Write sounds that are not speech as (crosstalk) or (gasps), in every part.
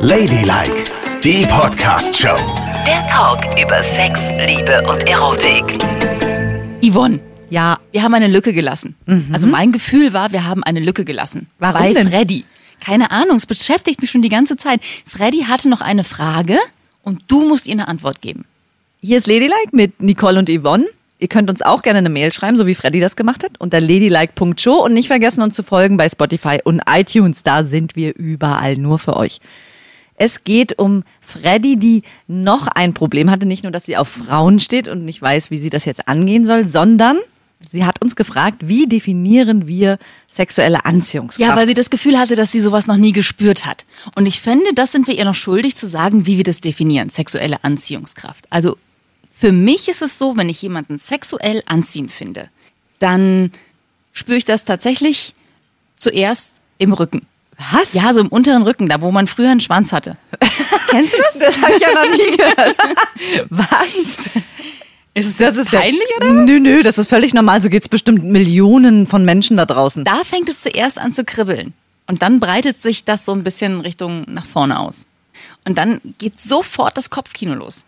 Ladylike, die Podcast-Show. Der Talk über Sex, Liebe und Erotik. Yvonne, Ja, wir haben eine Lücke gelassen. Also mein Gefühl war, wir haben eine Lücke gelassen. Warum Bei denn? Freddy. Keine Ahnung, es beschäftigt mich schon die ganze Zeit. Freddy hatte noch eine Frage und du musst ihr eine Antwort geben. hier ist Ladylike mit Nicole und Yvonne. Ihr könnt uns auch gerne eine Mail schreiben, so wie Freddy das gemacht hat, unter ladylike.show und nicht vergessen, uns zu folgen bei Spotify und iTunes. Da sind wir überall nur für euch. Es geht um Freddy, die noch ein Problem hatte. Nicht nur, dass sie auf Frauen steht und nicht weiß, wie sie das jetzt angehen soll, sondern sie hat uns gefragt, wie definieren wir sexuelle Anziehungskraft? Ja, weil sie das Gefühl hatte, dass sie sowas noch nie gespürt hat. Und ich finde, das sind wir ihr noch schuldig zu sagen, wie wir das definieren, sexuelle Anziehungskraft. Also für mich ist es so, wenn ich jemanden sexuell anziehend finde, dann spüre ich das tatsächlich zuerst im Rücken. Was? Ja, so im unteren Rücken, da wo man früher einen Schwanz hatte. (laughs) Kennst du das? das habe ich ja noch nie gehört. (laughs) Was? Ist es Das ist peinlich, ja, oder? Nö, nö, das ist völlig normal. So geht's bestimmt Millionen von Menschen da draußen. Da fängt es zuerst an zu kribbeln. Und dann breitet sich das so ein bisschen Richtung nach vorne aus. Und dann geht sofort das Kopfkino los.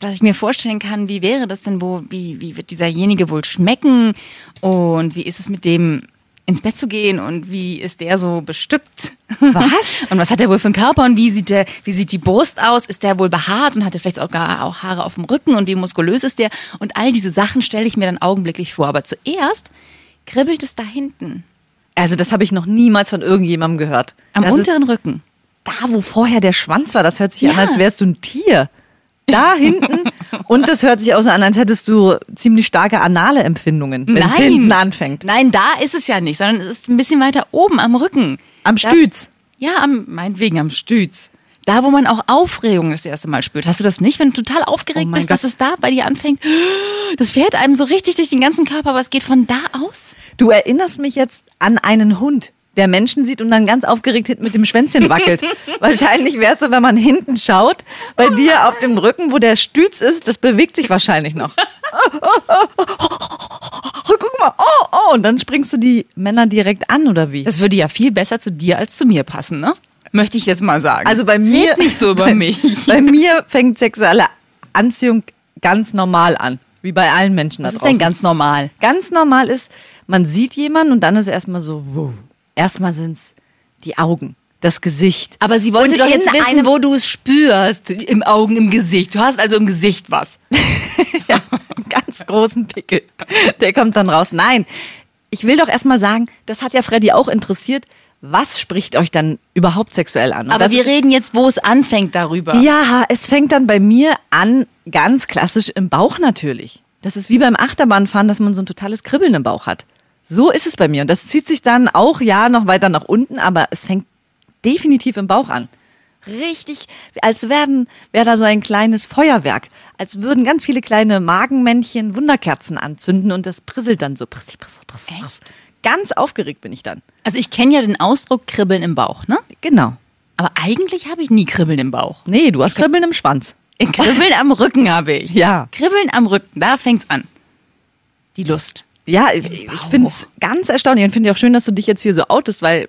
Dass ich mir vorstellen kann, wie wäre das denn, wo, wie, wie wird dieserjenige wohl schmecken und wie ist es mit dem ins Bett zu gehen und wie ist der so bestückt? Was? (laughs) Und was hat er wohl für einen Körper und wie sieht der, wie sieht die Brust aus? Ist der wohl behaart und hat er vielleicht sogar auch Haare auf dem Rücken und wie muskulös ist der? Und all diese Sachen stelle ich mir dann augenblicklich vor. Aber zuerst kribbelt es da hinten, Also das habe ich noch niemals von irgendjemandem gehört. am das unteren Rücken. Da, wo vorher der Schwanz war, das hört sich an, Ja. als wärst du ein Tier. Da hinten. Und das hört sich auch so an, als hättest du ziemlich starke anale Empfindungen, wenn es Nein. hinten anfängt. Nein, da ist es ja nicht, sondern es ist ein bisschen weiter oben am Rücken. Am Da- Stütz. Ja, am, meinetwegen am Stütz. Da, wo man auch Aufregung das erste Mal spürt. Hast du das nicht, wenn du total aufgeregt Oh bist, dass Gott. es da bei dir anfängt? (gasps) Das fährt einem so richtig durch den ganzen Körper, aber es geht von da aus. Du erinnerst mich jetzt an einen Hund, der Menschen sieht und dann ganz aufgeregt hinten mit dem Schwänzchen wackelt. (laughs) wahrscheinlich wär's so, wenn man hinten schaut, bei dir auf dem Rücken, wo der Stütz ist, das bewegt sich wahrscheinlich noch. (laughs) Guck mal, oh, oh, und dann springst du die Männer direkt an, oder wie? Das würde ja viel besser zu dir als zu mir passen, ne? Möchte ich jetzt mal sagen. Also bei mir. Red nicht so über (laughs) bei, mich. Bei mir fängt sexuelle Anziehung ganz normal an. Wie bei allen Menschen da Das ist draußen. denn ganz normal. ganz normal ist, man sieht jemanden und dann ist erstmal so, wow. Erstmal sind's die Augen, das Gesicht. Aber sie wollte Und doch jetzt wissen, wo du es spürst. Im Augen, im Gesicht. Du hast also im Gesicht was. (laughs) ja, einen ganz großen Pickel. Der kommt dann raus. Nein, ich will doch erstmal sagen, das hat ja Freddy auch interessiert. Was spricht euch dann überhaupt sexuell an? Und Aber wir reden jetzt, wo es anfängt darüber. Ja, es fängt dann bei mir an, ganz klassisch im Bauch natürlich. Das ist wie beim Achterbahnfahren, dass man so ein totales Kribbeln im Bauch hat. So ist es bei mir. Und das zieht sich dann auch, ja, noch weiter nach unten, aber es fängt definitiv im Bauch an. Richtig, als werden, wäre da so ein kleines Feuerwerk. Als würden ganz viele kleine Magenmännchen Wunderkerzen anzünden und das prisselt dann so. Prissel, prissel, prissel, prissel. Ganz aufgeregt bin ich dann. Also ich kenne ja den Ausdruck Kribbeln im Bauch, ne? Genau. Aber eigentlich habe ich nie Kribbeln im Bauch. Nee, du hast Kribbeln im Schwanz. (laughs) Kribbeln am Rücken habe ich. Ja. Kribbeln am Rücken, da fängt's an. Die Lust. Ja, ich, ich finde es ganz erstaunlich und finde auch schön, dass du dich jetzt hier so outest, weil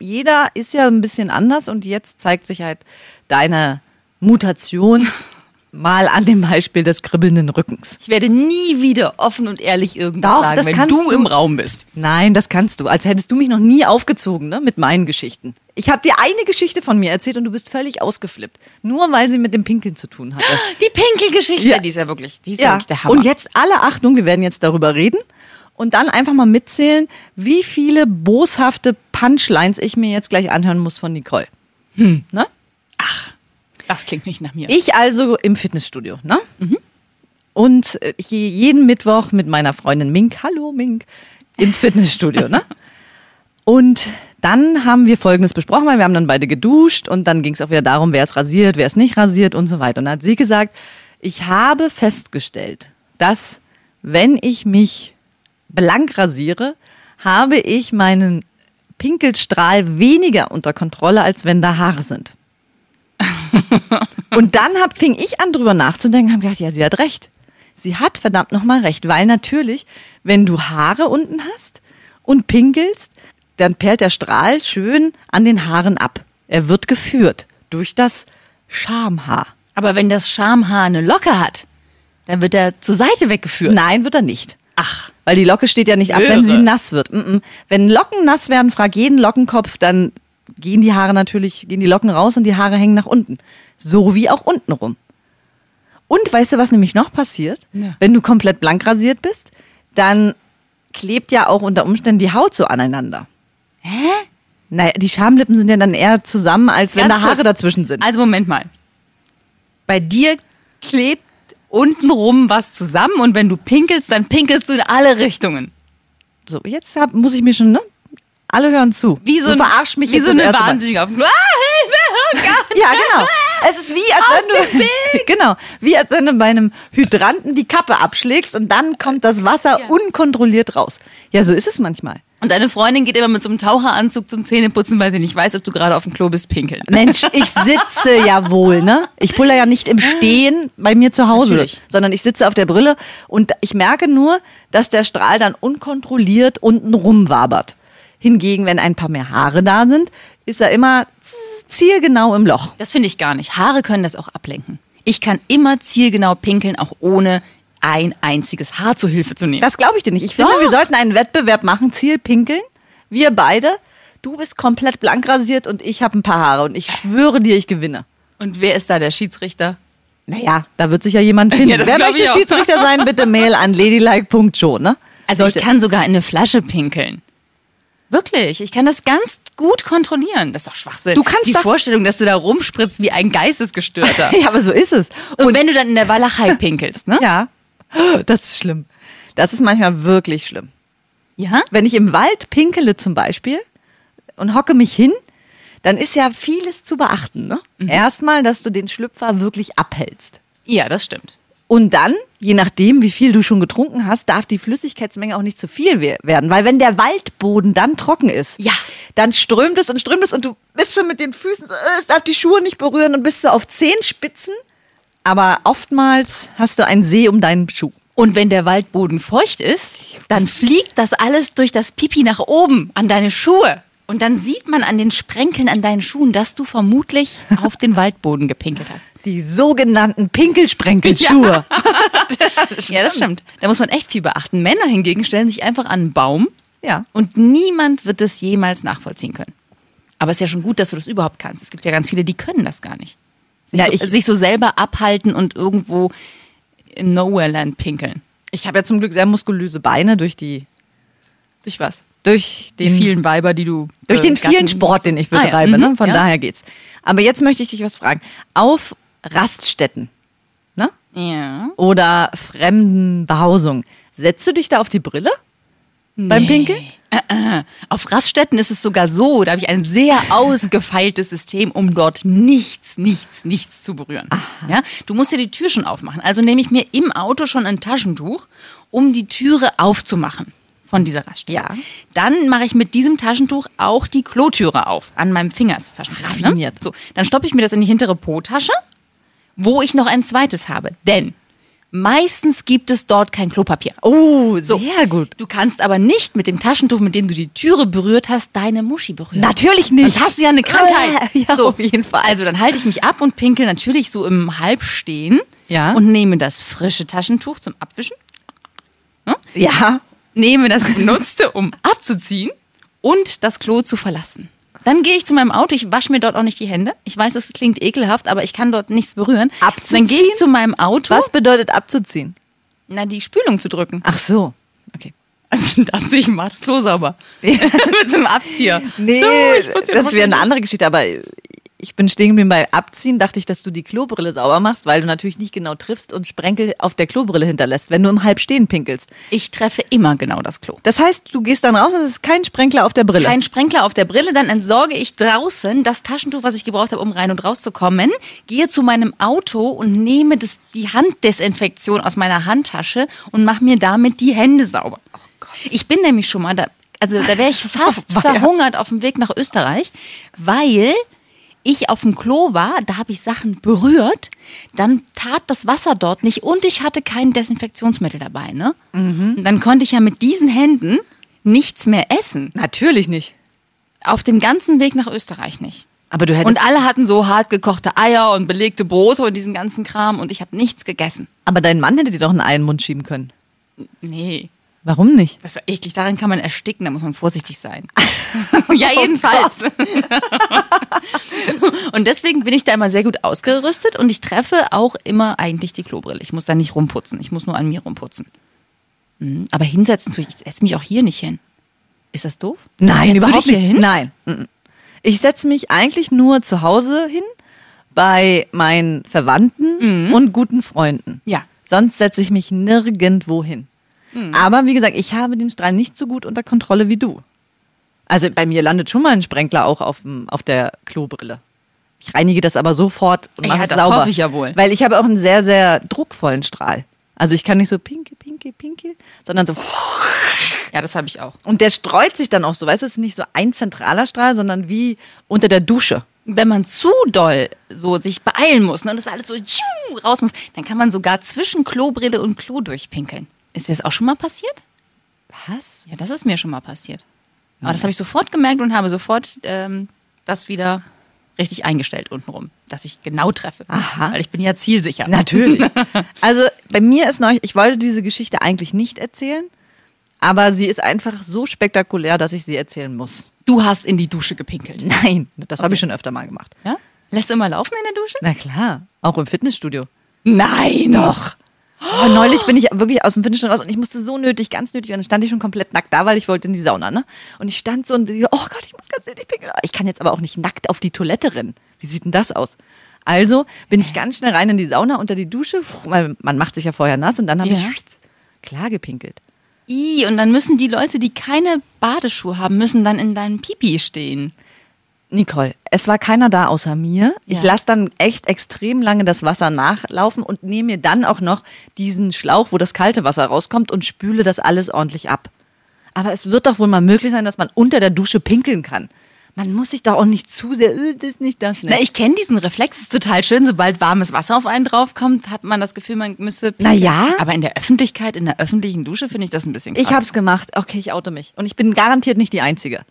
jeder ist ja ein bisschen anders und jetzt zeigt sich halt deine Mutation (laughs) mal an dem Beispiel des kribbelnden Rückens. Ich werde nie wieder offen und ehrlich irgendwas Doch, sagen, das wenn du, du. im Raum bist. Nein, das kannst du. Als hättest du mich noch nie aufgezogen, ne, mit meinen Geschichten. Ich habe dir eine Geschichte von mir erzählt und du bist völlig ausgeflippt. Nur weil sie mit dem Pinkeln zu tun hatte. (gasps) Die Pinkelgeschichte, Ja. die ist ja wirklich, die ist ja, wirklich der Hammer. und jetzt alle Achtung, wir werden jetzt darüber reden und dann einfach mal mitzählen, wie viele boshafte Punchlines ich mir jetzt gleich anhören muss von Nicole. Ne? Das klingt nicht nach mir. Ich also im Fitnessstudio, ne? Und äh, ich gehe jeden Mittwoch mit meiner Freundin Mink, hallo Mink, ins Fitnessstudio, ne? (laughs) Und dann haben wir Folgendes besprochen, weil wir haben dann beide geduscht und dann ging es auch wieder darum, wer es rasiert, wer es nicht rasiert und so weiter. Und dann hat sie gesagt, ich habe festgestellt, dass wenn ich mich blank rasiere, habe ich meinen Pinkelstrahl weniger unter Kontrolle, als wenn da Haare sind. (laughs) Und dann hab, fing ich an, drüber nachzudenken, habe gedacht, ja, sie hat recht. Sie hat verdammt nochmal recht, weil natürlich, wenn du Haare unten hast und pinkelst, dann perlt der Strahl schön an den Haaren ab. Er wird geführt durch das Schamhaar. Aber wenn das Schamhaar eine Locke hat, dann wird er zur Seite weggeführt. Nein, wird er nicht. Ach, Weil die Locke steht ja nicht ab, wenn Irre. sie nass wird. Mm -mm. Wenn Locken nass werden, frag jeden Lockenkopf, dann gehen die Haare natürlich, gehen die Locken raus und die Haare hängen nach unten. So wie auch unten rum. Und weißt du, was nämlich noch passiert? Ja. Wenn du komplett blank rasiert bist, dann klebt ja auch unter Umständen die Haut so aneinander. hä? Naja, die Schamlippen sind ja dann eher zusammen, als wenn Ganz da Haare kurz. dazwischen sind. Also Moment mal. Bei dir klebt untenrum was zusammen und wenn du pinkelst, dann pinkelst du in alle Richtungen. So, jetzt hab, muss ich mir schon, ne? Alle hören zu. Wie so, ein- verarsch mich wie jetzt so eine. Wahnsinnige auf dem Klo. Ah, Hilfe! (laughs) Oh. Ja, genau. Es ist wie, als wenn du, (laughs) genau, wie als wenn du bei einem Hydranten die Kappe abschlägst und dann kommt das Wasser unkontrolliert raus. Ja, so ist es manchmal. Und deine Freundin geht immer mit so einem Taucheranzug zum Zähneputzen, weil sie nicht weiß, ob du gerade auf dem Klo bist, pinkeln. Mensch, ich (laughs) sitze ja wohl, ne? Ich pulle ja nicht im Stehen bei mir zu Hause, Natürlich. sondern ich sitze auf der Brille und ich merke nur, dass der Strahl dann unkontrolliert unten rumwabert. Hingegen, wenn ein paar mehr Haare da sind, ist er immer zielgenau im Loch. Das finde ich gar nicht. Haare können das auch ablenken. Ich kann immer zielgenau pinkeln, auch ohne ein einziges Haar zur Hilfe zu nehmen. Das glaube ich dir nicht. Ich finde, Doch. wir sollten einen Wettbewerb machen, Ziel pinkeln. Wir beide. Du bist komplett blank rasiert und ich habe ein paar Haare und ich schwöre dir, ich gewinne. Und wer ist da der Schiedsrichter? Naja, da wird sich ja jemand finden. (laughs) Ja, Wer möchte ich. Schiedsrichter sein, bitte mail an ladylike.show, ne? Also ich Sollte- kann sogar in eine Flasche pinkeln. Wirklich, ich kann das ganz gut kontrollieren. Das ist doch Schwachsinn. Du kannst Die das- Vorstellung, dass du da rumspritzt wie ein Geistesgestörter. (laughs) Ja, aber so ist es. Und, wenn du dann in der Walachei pinkelst, ne? (laughs) Ja, das ist schlimm. Das ist manchmal wirklich schlimm. Ja? Wenn ich im Wald pinkele zum Beispiel und hocke mich hin, dann ist ja vieles zu beachten. Ne? Mhm. Erstmal, dass du den Schlüpfer wirklich abhältst. Ja, das stimmt. Und dann, je nachdem, wie viel du schon getrunken hast, darf die Flüssigkeitsmenge auch nicht zu viel we- werden. Weil wenn der Waldboden dann trocken ist, Ja. dann strömt es und strömt es und du bist schon mit den Füßen so, äh, es darf die Schuhe nicht berühren und bist so auf Zehenspitzen. Aber oftmals hast du einen See um deinen Schuh. Und wenn der Waldboden feucht ist, dann fliegt das alles durch das Pipi nach oben an deine Schuhe. Und dann sieht man an den Sprenkeln an deinen Schuhen, dass du vermutlich (laughs) auf den Waldboden gepinkelt hast. Die sogenannten Pinkelsprenkelschuhe. (laughs) Ja, das stimmt. Da muss man echt viel beachten. Männer hingegen stellen sich einfach an einen Baum Ja. und niemand wird es jemals nachvollziehen können. Aber es ist ja schon gut, dass du das überhaupt kannst. Es gibt ja ganz viele, die können das gar nicht. Sich, Ja, so, ich- sich so selber abhalten und irgendwo in Nowhere-Land pinkeln. Ich habe ja zum Glück sehr muskulöse Beine durch die, Durch was? Durch Die vielen Weiber, die du. durch äh, den vielen Sport, den ich betreibe. Ah, ja. ne? Mhm, Von ja. daher geht's. Aber jetzt möchte ich dich was fragen. Auf Raststätten ne? Ja. oder fremden Behausungen, setzt du dich da auf die Brille beim Pinkeln? Auf Raststätten ist es sogar so, da habe ich ein sehr (laughs) ausgefeiltes System, um dort nichts, nichts, nichts zu berühren. Ja, du musst ja die Tür schon aufmachen. Also nehme ich mir im Auto schon ein Taschentuch, um die Türe aufzumachen von dieser Raststätte. Ja. Dann mache ich mit diesem Taschentuch auch die Klotüre auf. An meinem Finger ist das Taschentuch. Ne? So, dann stoppe ich mir das in die hintere Po-Tasche, wo ich noch ein zweites habe. Denn meistens gibt es dort kein Klopapier. Oh, So. sehr gut. Du kannst aber nicht mit dem Taschentuch, mit dem du die Türe berührt hast, deine Muschi berühren. Natürlich nicht. Sonst hast du ja eine Krankheit. Ja, auf jeden Fall. Also dann halte ich mich ab und pinkel natürlich so im Halbstehen Ja. und nehme das frische Taschentuch zum Abwischen, Ja. Nehme das benutzte, um abzuziehen und das Klo zu verlassen. Dann gehe ich zu meinem Auto, ich wasche mir dort auch nicht die Hände. Ich weiß, es klingt ekelhaft, aber ich kann dort nichts berühren. Abzuziehen? Dann gehe ich zu meinem Auto, Was bedeutet abzuziehen? na die Spülung zu drücken. Ach so. Okay. Also (laughs) dann sehe ich mal das Klo sauber. (laughs) Mit so einem Abzieher. Nee, So, das wäre eine andere Geschichte, aber ich bin stehen geblieben bei Abziehen, dachte ich, dass du die Klobrille sauber machst, weil du natürlich nicht genau triffst und Sprenkel auf der Klobrille hinterlässt, wenn du im Halbstehen pinkelst. Ich treffe immer genau das Klo. Das heißt, du gehst dann raus und es ist kein Sprenkler auf der Brille. Kein Sprenkler auf der Brille, dann entsorge ich draußen das Taschentuch, was ich gebraucht habe, um rein und rauszukommen, gehe zu meinem Auto und nehme das, die Handdesinfektion aus meiner Handtasche und mache mir damit die Hände sauber. Ich bin nämlich schon mal da, also da wäre ich (laughs) fast Weia. verhungert auf dem Weg nach Österreich, weil ich auf dem Klo war, da habe ich Sachen berührt, dann tat das Wasser dort nicht und ich hatte kein Desinfektionsmittel dabei, ne? Und dann konnte ich ja mit diesen Händen nichts mehr essen. Natürlich nicht. Auf dem ganzen Weg nach Österreich nicht. Aber du hättest. Und alle hatten so hart gekochte Eier und belegte Brote und diesen ganzen Kram und ich habe nichts gegessen. aber dein Mann hätte dir doch einen Ei in den Mund schieben können. Nee, Warum nicht? das ist eklig. Daran kann man ersticken, da muss man vorsichtig sein. (laughs) ja, (laughs) jedenfalls. (laughs) und deswegen bin ich da immer sehr gut ausgerüstet und ich treffe auch immer eigentlich die Klobrille. Ich muss da nicht rumputzen. Ich muss nur an mir rumputzen. Mhm. Aber hinsetzen tue ich. Ich setze mich auch hier nicht hin. Ist das doof? Nein, Setzt überhaupt nicht. hin? Nein. Mhm. Ich setze mich eigentlich nur zu Hause hin bei meinen Verwandten und guten Freunden. Ja. Sonst setze ich mich nirgendwo hin. Aber wie gesagt, ich habe den Strahl nicht so gut unter Kontrolle wie du. Also bei mir landet schon mal ein Sprenkler auch auf, auf der Klobrille. Ich reinige das aber sofort und Ja, mache es das sauber. hoffe ich ja wohl. Weil ich habe auch einen sehr, sehr druckvollen Strahl. Also ich kann nicht so pinke, pinke, pinke, sondern so Ja, das habe ich auch. und der streut sich dann auch so, weißt du, es ist nicht so ein zentraler Strahl, sondern wie unter der Dusche. Wenn man zu doll so sich beeilen muss ne, und das alles so raus muss, dann kann man sogar zwischen Klobrille und Klo durchpinkeln. Ist dir das auch schon mal passiert? Was? Ja, das ist mir schon mal passiert. Aber das habe ich sofort gemerkt und habe sofort ähm, das wieder richtig eingestellt untenrum, dass ich genau treffe. Aha. Weil ich bin ja zielsicher. Natürlich. (laughs) Also bei mir ist neu, ich wollte diese Geschichte eigentlich nicht erzählen, aber sie ist einfach so spektakulär, dass ich sie erzählen muss. Du hast in die Dusche gepinkelt. Nein, das habe ich schon öfter mal gemacht. Ja? Lässt du immer laufen in der Dusche? Na klar, auch im Fitnessstudio. Nein. Doch. Oh, neulich bin ich wirklich aus dem Fitnessstudio raus und ich musste so nötig, ganz nötig und dann stand ich schon komplett nackt da, weil ich wollte in die Sauna, ne? Und ich stand so und oh Gott, ich muss ganz nötig pinkeln. Ich kann jetzt aber auch nicht nackt auf die Toilette rennen. Wie sieht denn das aus? Also bin ich ganz schnell rein in die Sauna, unter die Dusche, weil man macht sich ja vorher nass und dann habe Ja. ich klar gepinkelt. I, und dann müssen die Leute, die keine Badeschuhe haben, müssen dann in deinem Pipi stehen. Nicole, es war keiner da außer mir. Ich Ja. lasse dann echt extrem lange das Wasser nachlaufen und nehme mir dann auch noch diesen Schlauch, wo das kalte Wasser rauskommt und spüle das alles ordentlich ab. Aber es wird doch wohl mal möglich sein, dass man unter der Dusche pinkeln kann. Man muss sich doch auch nicht zu sehr, äh, das nicht, das nicht. Na, ich kenne diesen Reflex, ist total schön. Sobald warmes Wasser auf einen draufkommt, hat man das Gefühl, man müsste. pinkeln. Na ja. Aber in der Öffentlichkeit, in der öffentlichen Dusche finde ich das ein bisschen krass. ich hab's gemacht. Okay, ich oute mich. Und ich bin garantiert nicht die Einzige.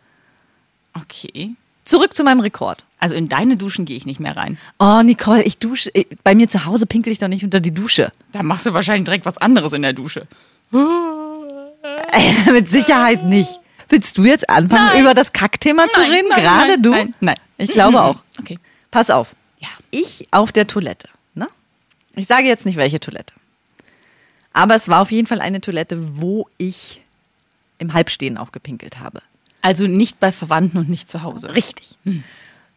Okay. Zurück zu meinem Rekord. Also in deine Duschen gehe ich nicht mehr rein. Oh, Nicole, ich dusche, bei mir zu Hause pinkel ich doch nicht unter die Dusche. Da machst du wahrscheinlich direkt was anderes in der Dusche. (laughs) Mit Sicherheit nicht. Willst du jetzt anfangen, Nein. über das Kackthema zu Nein, reden? nein, Gerade du? nein, nein. Ich glaube auch. (laughs) Okay. Pass auf. Ja. Ich auf der Toilette. Ne? Ich sage jetzt nicht, welche Toilette. Aber es war auf jeden Fall eine Toilette, wo ich im Halbstehen auch gepinkelt habe. Also nicht bei Verwandten und nicht zu Hause. Richtig.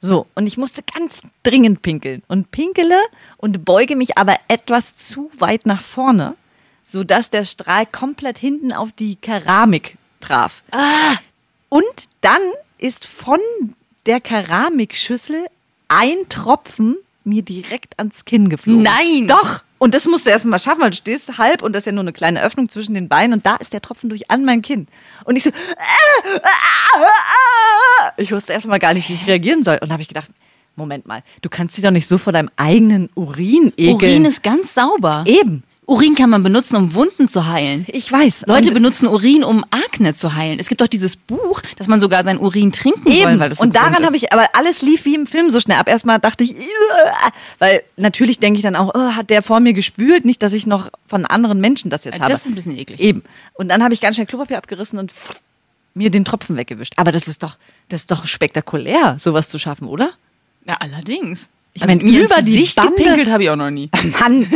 So, und ich musste ganz dringend pinkeln und pinkele und beuge mich aber etwas zu weit nach vorne, sodass der Strahl komplett hinten auf die Keramik traf. Und dann ist von der Keramikschüssel ein Tropfen mir direkt ans Kinn geflogen. Nein! Doch! Und das musst du erst mal schaffen, weil du stehst halb und das ist ja nur eine kleine Öffnung zwischen den Beinen und da ist der Tropfen durch an mein Kinn. Und ich so, äh, äh, äh, äh. ich wusste erst mal gar nicht, wie ich reagieren soll. Und da habe ich gedacht, Moment mal, du kannst dich doch nicht so vor deinem eigenen Urin ekeln. Urin ist ganz sauber. Eben. Urin kann man benutzen, um Wunden zu heilen. Ich weiß. Leute benutzen Urin, um Akne zu heilen. Es gibt doch dieses Buch, dass man sogar sein Urin trinken soll, Eben. weil das so und daran habe ich, aber alles lief wie im Film so schnell ab. Erstmal dachte ich, weil natürlich denke ich dann auch, oh, hat der vor mir gespült, nicht, dass ich noch von anderen Menschen das jetzt Ja, habe. das ist ein bisschen eklig. Eben. Und dann habe ich ganz schnell Klopapier abgerissen und mir den Tropfen weggewischt. Aber das ist doch, das ist doch spektakulär, sowas zu schaffen, oder? Ja, allerdings. Ich Also mein, mir über ins die Gesicht Bande- gepinkelt habe ich auch noch nie. (laughs) Mann,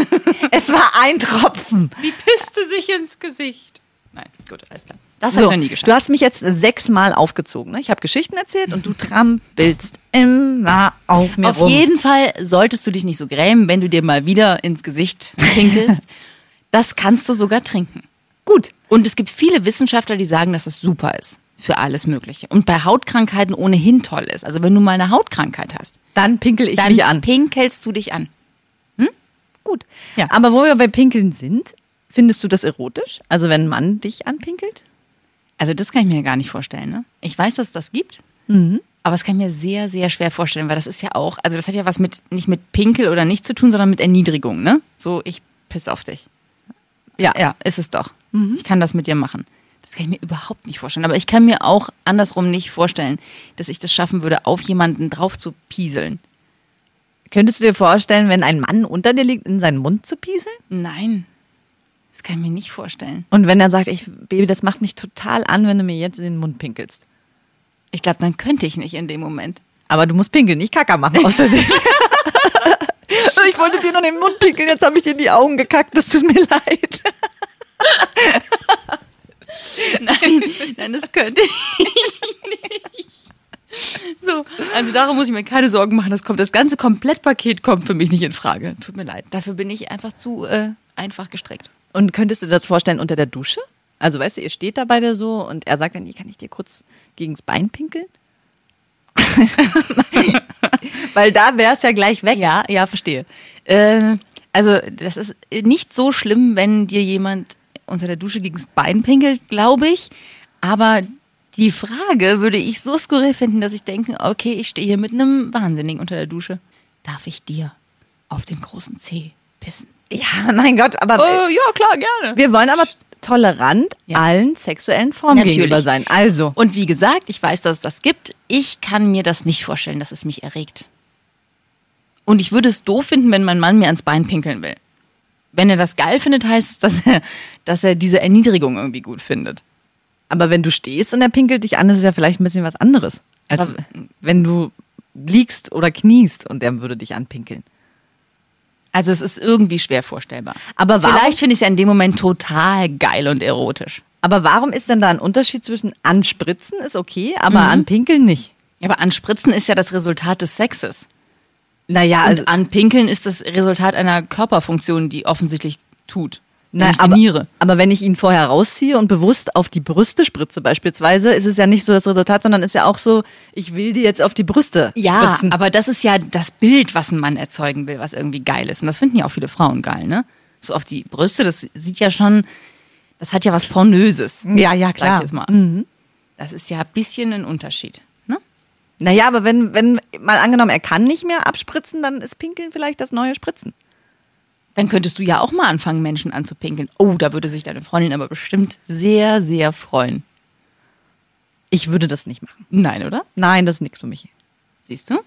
es war ein Tropfen. Die pisste sich ins Gesicht. Nein, gut, alles klar. Das habe So, ich noch nie geschafft. du hast mich jetzt sechsmal aufgezogen. Ne? Ich habe Geschichten erzählt und du trampelst immer auf mir Auf rum. jeden Fall solltest du dich nicht so grämen, wenn du dir mal wieder ins Gesicht pinkelst. (laughs) das kannst du sogar trinken. Gut. Und es gibt viele Wissenschaftler, die sagen, dass es super ist für alles Mögliche. Und bei Hautkrankheiten ohnehin toll ist. Also wenn du mal eine Hautkrankheit hast, Dann pinkel ich dann mich an. pinkelst du dich an. Gut. Ja. Aber wo wir bei Pinkeln sind, findest du das erotisch? Also wenn ein Mann dich anpinkelt? Also das kann ich mir gar nicht vorstellen. Ne? Ich weiß, dass es das gibt, Mhm. aber es kann ich mir sehr, sehr schwer vorstellen, weil das ist ja auch, also das hat ja was mit nicht mit Pinkel oder nicht zu tun, sondern mit Erniedrigung. Ne? So, ich piss auf dich. Ja. Ja, ist es doch. Ich kann das mit dir machen. Das kann ich mir überhaupt nicht vorstellen. Aber ich kann mir auch andersrum nicht vorstellen, dass ich das schaffen würde, auf jemanden drauf zu pieseln. Könntest du dir vorstellen, wenn ein Mann unter dir liegt, in seinen Mund zu pieseln? Nein. Das kann ich mir nicht vorstellen. Und wenn er sagt, ich, Baby, das macht mich total an, wenn du mir jetzt in den Mund pinkelst. Ich glaube, dann könnte ich nicht in dem Moment. Aber du musst pinkeln, nicht Kacker machen aus (laughs) ich wollte dir noch in den Mund pinkeln, jetzt habe ich dir in die Augen gekackt, das tut mir leid. (laughs) Nein, nein, das könnte ich nicht. So, also darum muss ich mir keine Sorgen machen. Das kommt, das ganze Komplettpaket kommt für mich nicht in Frage. Tut mir leid. Dafür bin ich einfach zu äh, einfach gestrickt. Und könntest du dir das vorstellen unter der Dusche? Also weißt du, ihr steht da beide so und er sagt dann, hier kann ich dir kurz gegens Bein pinkeln? (laughs) Weil da wäre es ja gleich weg. Ja, ja, verstehe. Äh, also das ist nicht so schlimm, wenn dir jemand unter der Dusche gegens Bein pinkelt, glaube ich. Aber die Frage würde ich so skurril finden, dass ich denke, okay, ich stehe hier mit einem Wahnsinnigen unter der Dusche. Darf ich dir auf den großen Zeh pissen? Ja, (laughs) mein Gott, aber Oh, ja, klar, gerne. wir wollen aber tolerant Ja. allen sexuellen Formen Natürlich. gegenüber sein. Also, Und wie gesagt, ich weiß, dass es das gibt. Ich kann mir das nicht vorstellen, dass es mich erregt. Und ich würde es doof finden, wenn mein Mann mir ans Bein pinkeln will. Wenn er das geil findet, heißt es, dass er, dass er diese Erniedrigung irgendwie gut findet. aber wenn du stehst und er pinkelt dich an, ist es ja vielleicht ein bisschen was anderes. Als Aber- wenn du liegst oder kniest und er würde dich anpinkeln. Also es ist irgendwie schwer vorstellbar. Aber warum- vielleicht finde ich es ja in dem Moment total geil und erotisch. Aber warum ist denn da ein Unterschied zwischen anspritzen ist okay, aber Mhm. anpinkeln nicht? Aber anspritzen ist ja das Resultat des Sexes. Naja, also und anpinkeln ist das Resultat einer Körperfunktion, die offensichtlich tut. Die aber, aber wenn ich ihn vorher rausziehe und bewusst auf die Brüste spritze beispielsweise, ist es ja nicht so das Resultat, sondern ist ja auch so, ich will dir jetzt auf die Brüste Ja, spritzen. aber das ist ja das Bild, was ein Mann erzeugen will, was irgendwie geil ist. Und das finden ja auch viele Frauen geil, ne? So auf die Brüste, das sieht ja schon, das hat ja was Pornöses. Ja, ja, Sag klar. ich jetzt mal. Das ist ja ein bisschen ein Unterschied. Naja, aber wenn, wenn mal angenommen, er kann nicht mehr abspritzen, dann ist Pinkeln vielleicht das neue Spritzen. Dann könntest du ja auch mal anfangen, Menschen anzupinkeln. Oh, da würde sich deine Freundin aber bestimmt sehr, sehr freuen. Ich würde das nicht machen. Nein, oder? Nein, das ist nichts für mich. Siehst du?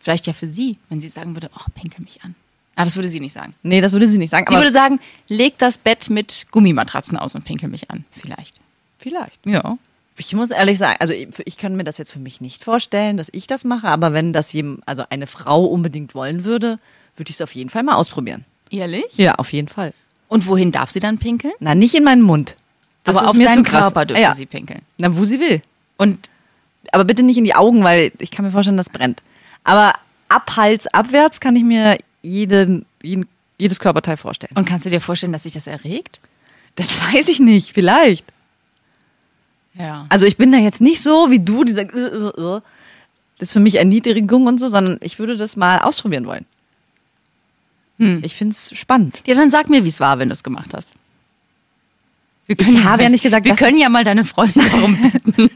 Vielleicht ja für sie, wenn sie sagen würde, oh, pinkel mich an. Ah, das würde sie nicht sagen. Nee, das würde sie nicht sagen. Sie würde sagen, leg das Bett mit Gummimatratzen aus und pinkel mich an. Vielleicht. vielleicht. Ja. Ich muss ehrlich sagen, also ich, ich kann mir das jetzt für mich nicht vorstellen, dass ich das mache, aber wenn das jedem, also eine Frau unbedingt wollen würde, würde ich es auf jeden Fall mal ausprobieren. Ehrlich? Ja, auf jeden Fall. Und wohin darf sie dann pinkeln? Na, nicht in meinen Mund. Das aber auf deinen. Körper dürfte ja. sie pinkeln. Na, wo sie will. Und Aber bitte nicht in die Augen, weil ich kann mir vorstellen, das brennt. Aber ab Hals abwärts kann ich mir jeden, jeden, jedes Körperteil vorstellen. Und kannst du dir vorstellen, dass sich das erregt? Das weiß ich nicht, vielleicht. Ja. Also ich bin da jetzt nicht so wie du, die sagt, äh, äh, äh. das ist für mich Erniedrigung und so, sondern ich würde das mal ausprobieren wollen. Ich finde es spannend. Ja, dann sag mir, wie es war, wenn du es gemacht hast. Wir Ich habe ja nicht gesagt, wir können ja mal deine Freundin darum bitten,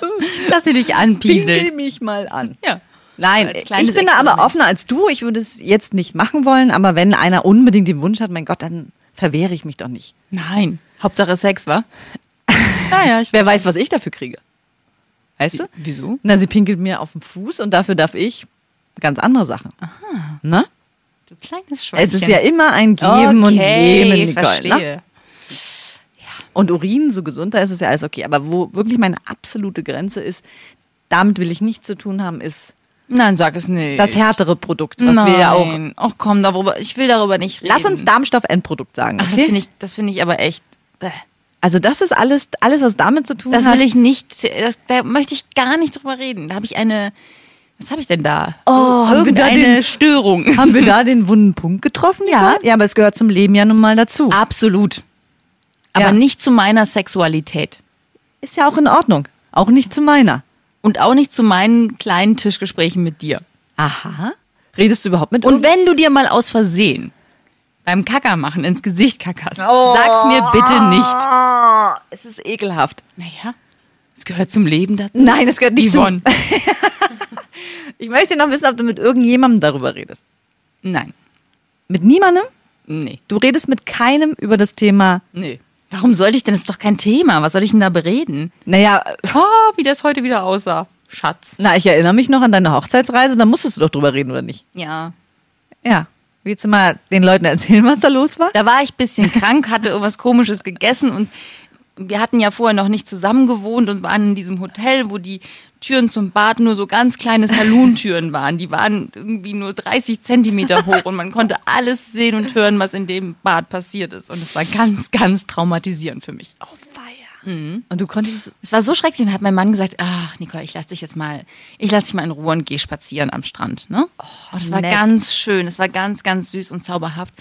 (laughs) dass sie dich Pinkel anpieselt. mich mal an. Ja. Nein, ich bin da aber offener als du. Ich würde es jetzt nicht machen wollen, aber wenn einer unbedingt den Wunsch hat, mein Gott, dann verwehre ich mich doch nicht. Nein. Hauptsache Sex, wa? Naja, Wer weiß, was ich dafür kriege. Weißt du? Wieso? Na, sie pinkelt mir auf den Fuß und dafür darf ich ganz andere Sachen. Aha. Ne? Du kleines Schweinchen. Es ist ja immer ein Geben und okay, Nehmen, Nicole. Ne? verstehe. Und Urin, so gesund, da ist es ja alles okay. Aber wo wirklich meine absolute Grenze ist, damit will ich nichts zu tun haben, ist Nein, sag es nicht. das härtere Produkt, was Nein. wir ja auch. Ach komm, darüber, ich will darüber nicht reden. Lass uns Darmstoff-Endprodukt sagen. Ach, Okay? das finde ich, das finde ich aber echt. äh. Also das ist alles, alles, was damit zu tun Das hat. will ich nicht, das, da möchte ich gar nicht drüber reden. Da habe ich eine, was habe ich denn da? Oh, haben wir da den- Störung. Haben wir da (laughs) den wunden Punkt getroffen? Ja. Ja, aber es gehört zum Leben ja nun mal dazu. Absolut. Aber Ja. nicht zu meiner Sexualität. Ist ja auch in Ordnung. Auch nicht zu meiner. Und auch nicht zu meinen kleinen Tischgesprächen mit dir. Aha. Redest du überhaupt mit Und wenn du dir mal aus Versehen beim Kacker machen ins Gesicht kackerst, Oh. sag's mir bitte nicht. Es ist ekelhaft. Naja, es gehört zum Leben dazu. Nein, es gehört nicht Yvonne. (laughs) Ich möchte noch wissen, ob du mit irgendjemandem darüber redest. Nein, Mit niemandem? nee, Du redest mit keinem über das Thema. nee. Warum sollte ich denn? Das ist doch kein Thema. Was soll ich denn da bereden? Naja, Oh, wie das heute wieder aussah. Schatz. na, ich erinnere mich noch an deine Hochzeitsreise, da musstest du doch drüber reden, oder nicht? Ja. Ja. Willst du mal den Leuten erzählen, was da los war? Da war ich ein bisschen krank, hatte irgendwas Komisches gegessen und wir hatten ja vorher noch nicht zusammen gewohnt und waren in diesem Hotel, wo die Türen zum Bad nur so ganz kleine Salontüren waren. Die waren irgendwie nur 30 Zentimeter hoch und man konnte alles sehen und hören, was in dem Bad passiert ist. Und es war ganz, ganz traumatisierend für mich. Und du konntest Es war so schrecklich und hat mein Mann gesagt, ach Nicole, ich lass dich jetzt mal, ich lass dich mal in Ruhe und geh spazieren am Strand. Ne? Oh, das war ganz schön, es war ganz, ganz süß und zauberhaft.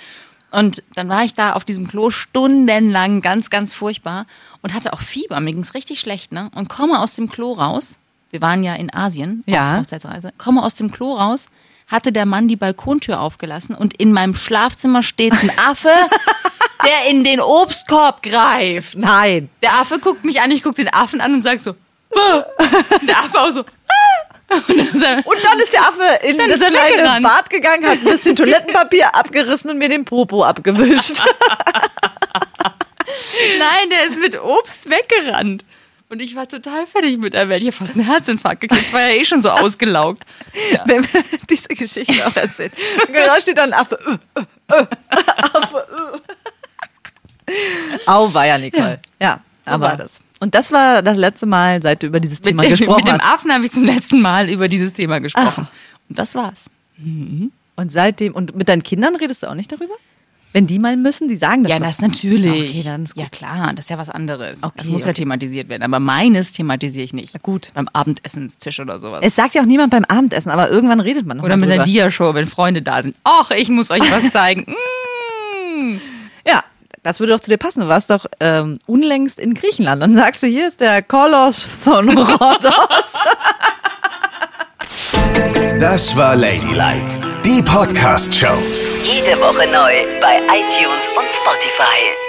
Und dann war ich da auf diesem Klo stundenlang, ganz, ganz furchtbar und hatte auch Fieber. Mir ging's richtig schlecht, ne? Und komme aus dem Klo raus. Wir waren ja in Asien Ja. auf Hochzeitsreise. Komme aus dem Klo raus, hatte der Mann die Balkontür aufgelassen und in meinem Schlafzimmer steht ein Affe, (laughs) der in den Obstkorb greift. Nein. Der Affe guckt mich an, ich guck den Affen an und sag so, "Ah." der Affe auch so, "Ah." und dann Und dann ist der Affe in das kleine. Bad gegangen, hat ein bisschen (laughs) Toilettenpapier abgerissen und mir den Popo abgewischt. (laughs) nein, der ist mit Obst weggerannt. Und ich war total fertig mit der Welt. Ich hab fast einen Herzinfarkt gekriegt. Ich war ja eh schon so ausgelaugt. Wenn wir (laughs) diese Geschichte auch erzählen. Und genau steht dann ein Affe. Äh, äh, äh, Affe. Äh. (laughs) Au, war ja, Nicole. Ja, so aber war das. Und das war das letzte Mal, seit du über dieses Mit Thema dem, gesprochen mit dem hast. Affen habe ich zum letzten Mal über dieses Thema gesprochen. Und das war's. Und seitdem, und mit deinen Kindern redest du auch nicht darüber? Wenn die mal müssen, die sagen das Ja, das natürlich. Okay, dann ist gut. Ja, klar, das ist ja was anderes. Okay, das muss ja okay. thematisiert werden. Aber meines thematisiere ich nicht. Na gut. Beim Abendessenstisch oder sowas. Es sagt ja auch niemand beim Abendessen, aber irgendwann redet man noch Oder mit einer drüber. Dia-Show, wenn Freunde da sind. Och, ich muss euch was (laughs) zeigen. Mm. Das würde doch zu dir passen. Du warst doch ähm, unlängst in Griechenland. Dann sagst du, hier ist der Kolos von (laughs) Rhodos. Das war Ladylike, die Podcast-Show. Jede Woche neu bei iTunes und Spotify.